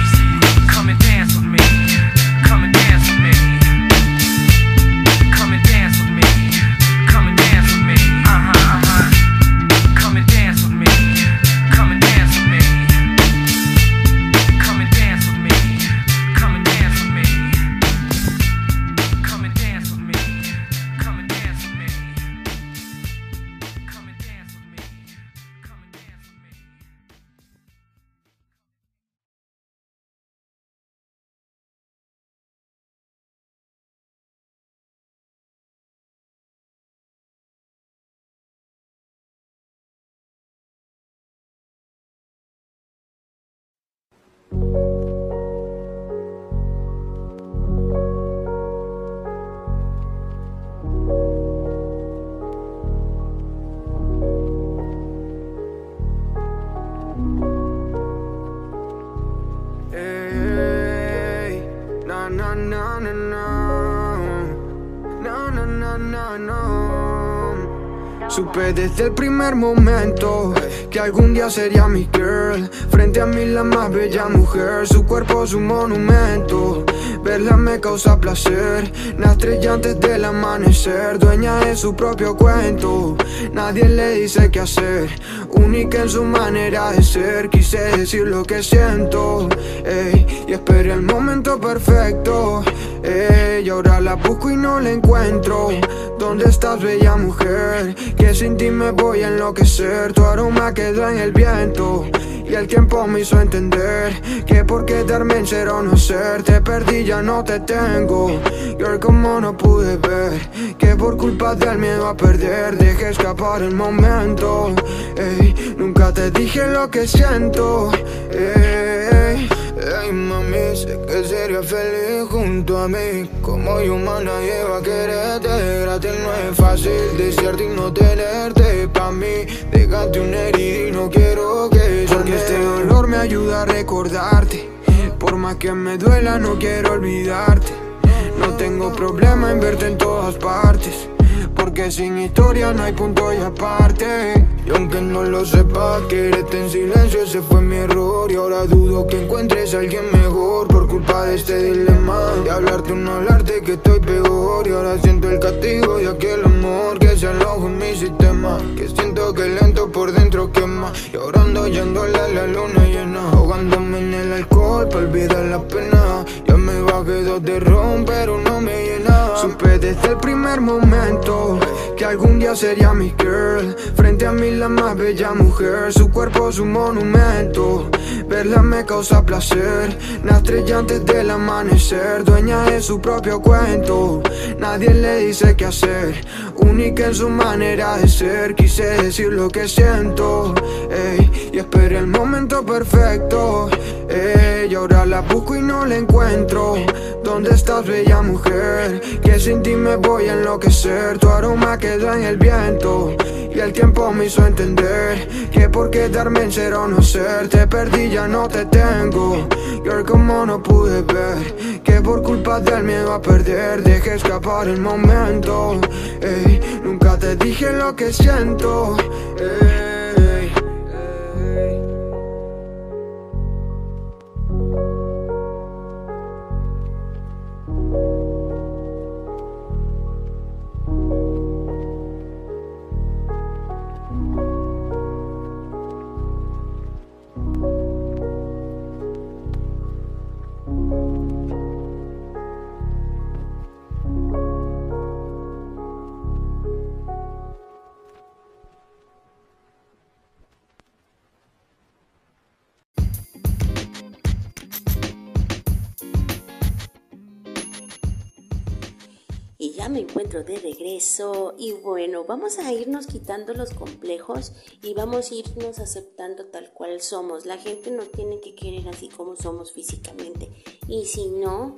Desde el primer momento que algún día sería mi girl. Frente a mí la más bella mujer, su cuerpo es un monumento. Verla me causa placer, la estrella antes del amanecer, dueña de su propio cuento. Nadie le dice qué hacer, única en su manera de ser. Quise decir lo que siento, ey, y esperé el momento perfecto. Ey, y ahora la busco y no la encuentro. ¿Dónde estás, bella mujer? Que sin ti me voy a enloquecer. Tu aroma quedó en el viento. Y el tiempo me hizo entender que por quedarme en ser o no ser, te perdí, ya no te tengo. Girl, como no pude ver que por culpa del miedo a perder, dejé escapar el momento. Ey, nunca te dije lo que siento. Ey, ey, mami, sé que sería feliz junto a mí. Como yo, humana lleva a quererte. Gratis no es fácil desearte y no tenerte. Pa' mí, y no quiero que Porque este dolor me ayuda a recordarte. Por más que me duela, no quiero olvidarte. No tengo problema en verte en todas partes. Porque sin historia no hay punto y aparte. Y aunque no lo sepa, quererte en silencio, ese fue mi error. Y ahora dudo que encuentres a alguien mejor culpa de este dilema. De hablarte o no hablarte, que estoy peor. Y ahora siento el castigo de aquel amor que se alojó en mi sistema. Que siento que lento por dentro quema. Y ahora ando yéndole a la luna llena. Ahogándome en el alcohol para olvidar la pena. Ya me bajé dos de ron, pero no me llena. Supe desde el primer momento que algún día sería mi girl. Frente a mí la más bella mujer, su cuerpo es un monumento. Verla me causa placer, la estrella antes del amanecer, dueña de su propio cuento. Nadie le dice qué hacer, única en su manera de ser. Quise decir lo que siento, ey, y esperé el momento perfecto. Ey, y ahora la busco y no la encuentro. ¿Dónde estás, bella mujer? Que sin ti me voy a enloquecer. Tu aroma quedó en el viento. Y el tiempo me hizo entender que por quedarme en ser o no ser, te perdí, ya no te tengo. Girl, como no pude ver que por culpa del miedo a perder, dejé escapar el momento. Ey, nunca te dije lo que siento. De regreso y bueno, vamos a irnos quitando los complejos y vamos a irnos aceptando tal cual somos. La gente nos tiene que querer así como somos físicamente y si no,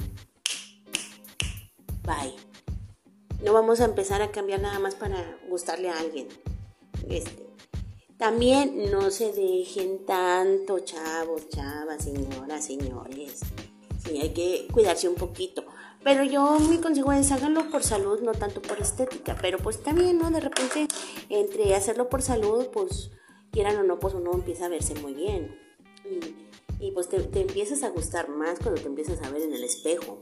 bye. No vamos a empezar a cambiar nada más para gustarle a alguien. Este, también no se dejen tanto, chavos, chavas, señoras, señores. Sí, hay que cuidarse un poquito. Pero yo mi consejo es háganlo por salud, no tanto por estética. Pero pues también, ¿no? De repente, entre hacerlo por salud, pues quieran o no, pues uno empieza a verse muy bien. Y, pues te, te, empiezas a gustar más cuando te empiezas a ver en el espejo.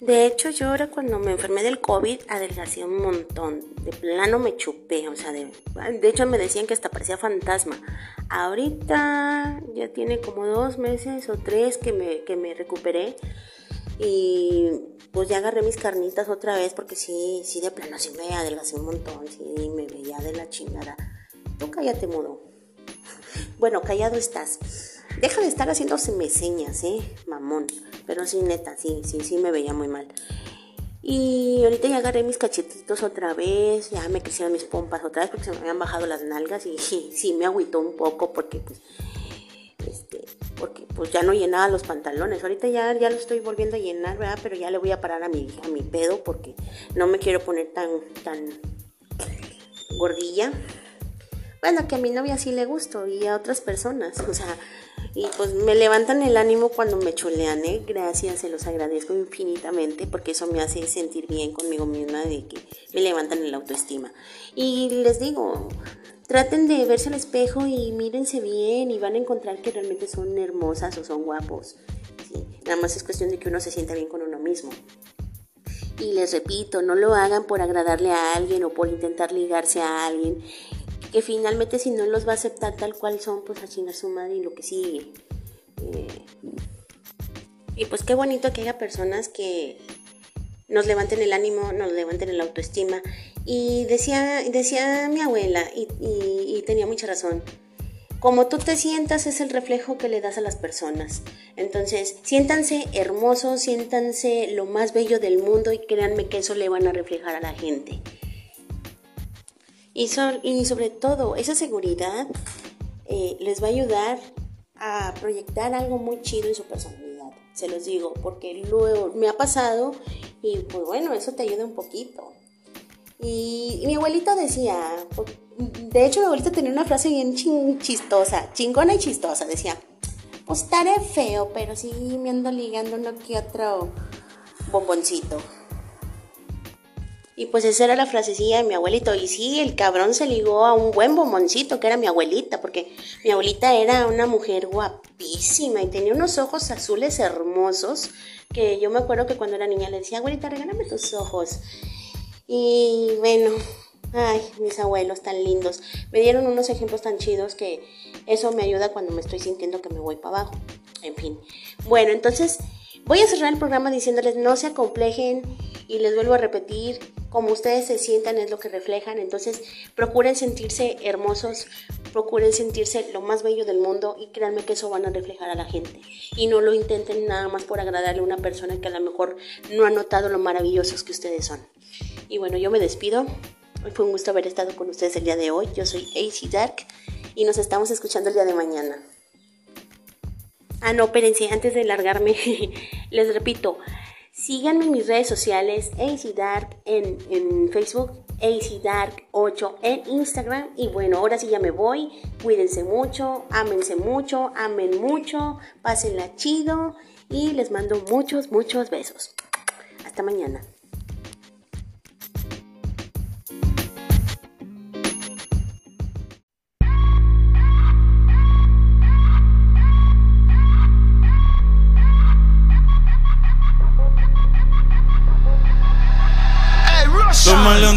De hecho, yo ahora cuando me enfermé del COVID adelgacé un montón. De plano me chupé, o sea, de, de hecho me decían que hasta parecía fantasma. Ahorita ya tiene como dos meses o tres que me, que me recuperé. Y pues ya agarré mis carnitas otra vez porque sí, sí de plano sí me adelgacé un montón, sí me veía de la chingada. Tú cállate, mudo. Bueno, callado estás. Deja de estar haciéndose señas, eh, mamón. Pero sí, neta, sí, sí, sí me veía muy mal. Y ahorita ya agarré mis cachetitos otra vez, ya me crecieron mis pompas otra vez porque se me habían bajado las nalgas y sí, me agüitó un poco porque pues porque pues ya no llenaba los pantalones. Ahorita ya, ya lo estoy volviendo a llenar, ¿verdad? Pero ya le voy a parar a mi, a mi pedo porque no me quiero poner tan, tan gordilla. Bueno, que a mi novia sí le gusto y a otras personas. O sea, y pues me levantan el ánimo cuando me cholean, ¿eh? Gracias, se los agradezco infinitamente porque eso me hace sentir bien conmigo misma de que me levantan el autoestima. Y les digo, Traten de verse al espejo y mírense bien y van a encontrar que realmente son hermosas o son guapos. Nada más es cuestión de que uno se sienta bien con uno mismo. Y les repito, no lo hagan por agradarle a alguien o por intentar ligarse a alguien, que finalmente si no los va a aceptar tal cual son, pues a chingar su madre y lo que sigue. Eh, y pues qué bonito que haya personas que nos levanten el ánimo, nos levanten la autoestima y decía, decía mi abuela, y, tenía mucha razón, como tú te sientas es el reflejo que le das a las personas. Entonces, siéntanse hermosos, siéntanse lo más bello del mundo y créanme que eso le van a reflejar a la gente. Y, y sobre todo, esa seguridad eh, les va a ayudar a proyectar algo muy chido en su personalidad. Se los digo, porque luego me ha pasado y pues bueno, eso te ayuda un poquito. Y, mi abuelito decía, de hecho mi abuelito tenía una frase bien chistosa, chingona y chistosa, decía, pues estaré feo, pero sí me ando ligando uno que otro bomboncito. Y pues esa era la frasecilla de mi abuelito. Y sí, el cabrón se ligó a un buen bomboncito, que era mi abuelita, porque mi abuelita era una mujer guapísima y tenía unos ojos azules hermosos, que yo me acuerdo que cuando era niña le decía, abuelita, regálame tus ojos. Y bueno, ay, mis abuelos tan lindos. Me dieron unos ejemplos tan chidos que eso me ayuda cuando me estoy sintiendo que me voy para abajo. En fin. Bueno, entonces voy a cerrar el programa diciéndoles no se acomplejen y les vuelvo a repetir, como ustedes se sientan es lo que reflejan, entonces procuren sentirse hermosos, procuren sentirse lo más bello del mundo y créanme que eso van a reflejar a la gente. Y no lo intenten nada más por agradarle a una persona que a lo mejor no ha notado lo maravillosos que ustedes son. Y bueno, yo me despido. Fue un gusto haber estado con ustedes el día de hoy. Yo soy AC Dark y nos estamos escuchando el día de mañana. Ah, no, espérense, antes de largarme, les repito, síganme en mis redes sociales, AC Dark en, en Facebook, AC Dark 8 en Instagram. Y bueno, ahora sí ya me voy. Cuídense mucho, ámense mucho, amen mucho, pásenla chido y les mando muchos, muchos besos. Hasta mañana.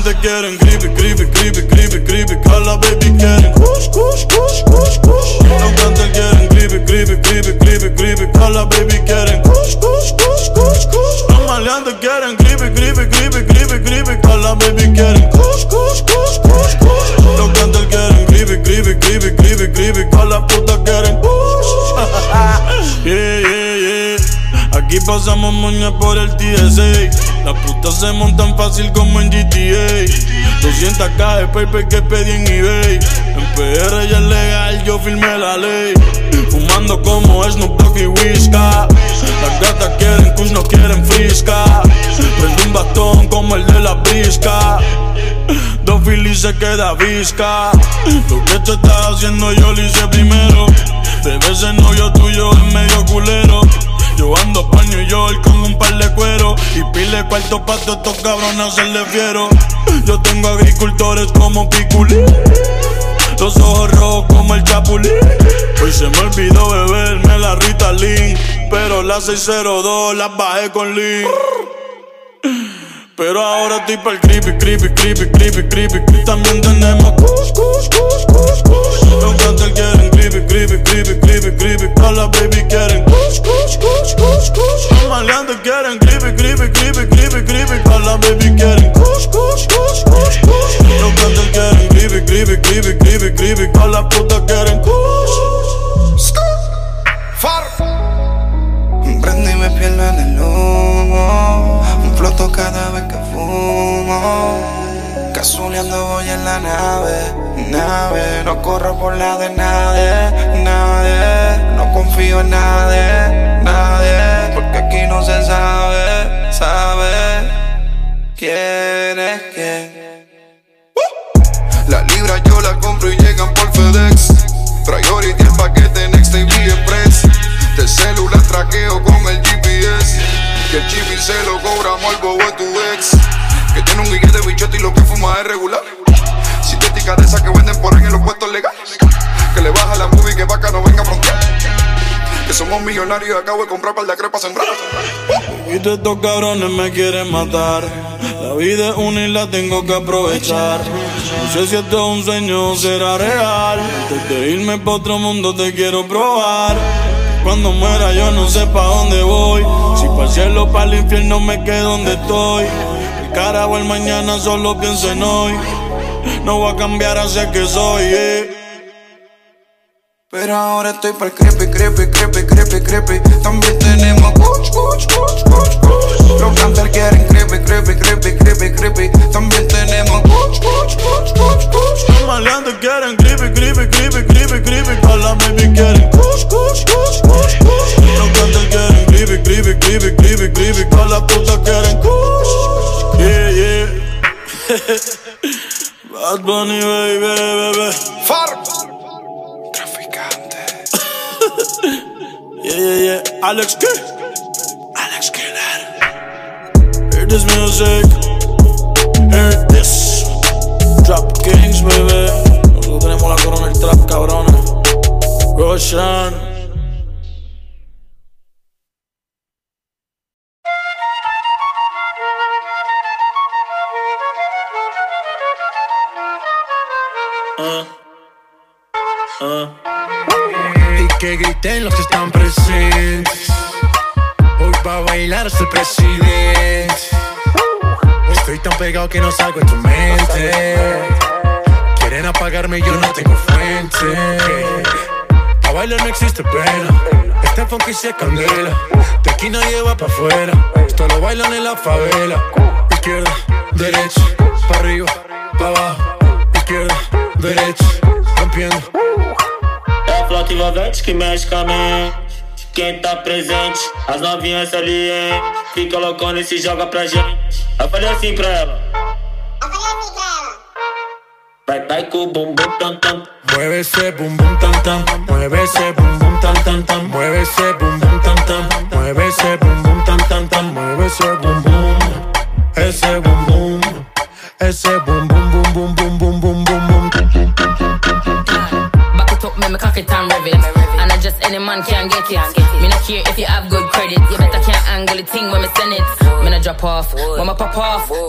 Los maleantes quieren creepy, creepy, creepy, creepy, creepy Call baby quieren kush, kush, kush, kush, kush Los cantantes quieren creepy, creepy, creepy, creepy, creepy Call baby quieren kush, kush, kush, kush, kush Los maleantes quieren creepy, creepy, creepy, creepy, creepy Call baby quieren kush, kush, kush, kush, kush cantantes quieren creepy, creepy, creepy, creepy, creepy Call puta quieren kush Yeah, yeah, yeah Aquí pasamos moña por el TSA. Las putas se montan fácil como en GTA. 200k de paper que pedí en eBay. En PR ya es legal, yo firmé la ley. Fumando como Snoop Dogg y Whisca. Las gatas quieren kush, no quieren frisca. Prende un bastón como el de la brisca. Dos filis se queda visca. Lo que tú estás haciendo yo lo hice primero. Bebé, ese novio tuyo es medio culero. Yo ando pa' New York con un par de cuero Y pile cuarto pa' todos estos cabrones le fiero. Yo tengo agricultores como Piculín Los ojos rojos como el chapulín. Hoy se me olvidó beberme la Ritalin Pero la 602 las bajé con Lean pero ahora estoy pa'l creepy, creepy, creepy, creepy, creepy. También tenemos kush, kush, kush, kush, kush. Los cantantes quieren creepy, creepy, creepy, creepy, creepy. Las baby quieren kush, kush, kush, kush, kush. Los maleantes quieren creepy, creepy, creepy, creepy, creepy. Todas las baby quieren kush, kush, kush, kush, kush. Los quieren creepy, creepy, creepy, creepy, creepy. Quieren. Far. Prendo y me en el humo. Un floto cada vez que fumo. Casuleando voy en la nave, nave. No corro por la de nadie, nadie. No confío en nadie, nadie. Porque aquí no se sabe, sabe. ¿Quién es quién? La libra yo la compro y llegan por FedEx. Priority el paquete Next TV Express. De celular traqueo con el GPS. Que el chip y se lo cobramos al bobo de tu ex. Que tiene un guille de bichote y lo que fuma es regular. Sintética de esas que venden por ahí en los puestos legales. Que le baja la movie que vaca no venga a frontear. Que somos millonarios y acabo de comprar par de crepa sembrar. Y todos estos cabrones me quieren matar. La vida es una y tengo que aprovechar. No sé si esto es un sueño o será real. Antes de irme pa' otro mundo te quiero probar. Cuando muera yo no sé pa' dónde voy. Si para el cielo o para el infierno me quedo donde estoy. El cara o el mañana solo pienso en hoy. No voy a cambiar hacia que soy. eh. Pero ahora estoy pa'l creepy, creepy, creepy, creepy, creepy. También tenemos kuch, kuch, kuch, kuch, kuch. Los cantar quieren creepy, creepy, creepy, creepy, creepy. También tenemos Bad Bunny, baby, baby. Far. Yeah, yeah, yeah. Alex K. as novinhas salientes. Fica loucona e se joga pra gente. Eu falei assim pra ela.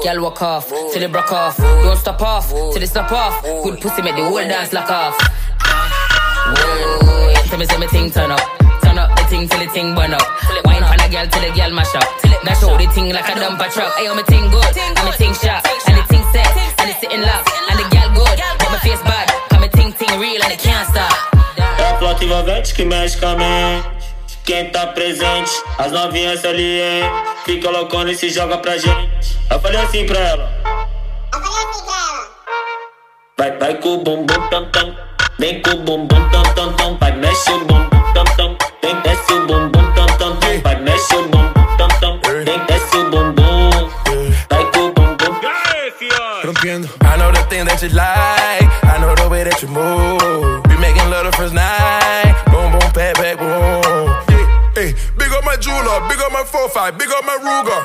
Girl walk off, till they broke off. Don't stop off, till they stop off. Good pussy make the whole dance lock off. Whoa, tell me say me thing turn up. Turn up the thing till the thing burn up. Wine for the girl till the girl mash up. Dash out the thing like a dumper truck. Ayo, me thing good, and me thing sharp, and the thing set, and it's sitting lock, and the girl good, but my face bad. Cause me ting ting real and it can't stop. É a flauta envolvente que mexe com a mente. Quem tá presente. As novinhas ali, hein? Fica loucona e se joga pra gente. Eu falei assim pra ela. Eu falei assim pra ela. Vai, vai com o bumbum tam tam. Vem com o bumbum tam tam tam. Vai, mexe o bumbum tam tam. Vem, desce o bumbum tam tam tam. Vai, mexe o bumbum tam tam. Vem, desce o bumbum. Vai com o bumbum. Rompiendo. I know the thing that you like. I know the way that you move. Be making love the first night. Boom, boom, pat, pat, boom. Jeweler, big up my 4-5, big up my Ruger.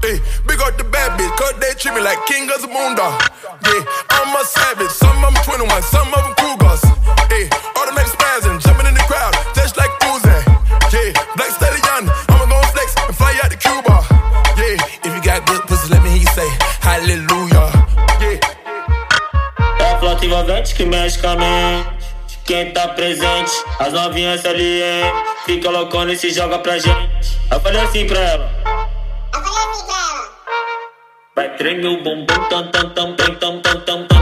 Hey, big up the bad bitch, cause they treat me like king of the moondog. Yeah, I'm a savage, some of them 21, some of them Cougars. Hey, automatic spazzing, jumping in the crowd, just like Uzi. Yeah, Black Stallion, I'ma go flex and fly out to Cuba. Yeah, If you got good pussy, let me hear you say hallelujah. yeah. Que mexe com a. quem tá presente. As novinhas ali, hein? Fica loucona e se joga pra gente. Eu falei assim pra ela. Eu falei assim pra ela. Vai tremer o bumbum, tam, tam, tam, tam, tam, tam, tam.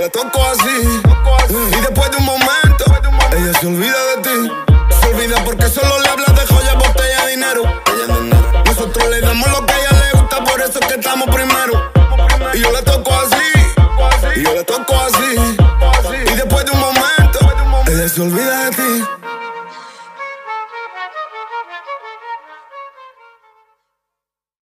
La toco así. Y después de un momento, ella se olvida de ti. Se olvida porque solo le hablas de joya, botella, dinero. Nosotros le damos lo que ella le gusta, por eso es que estamos primero. Y yo la toco así. Y yo la toco así. Y después de un momento, ella se olvida de ti.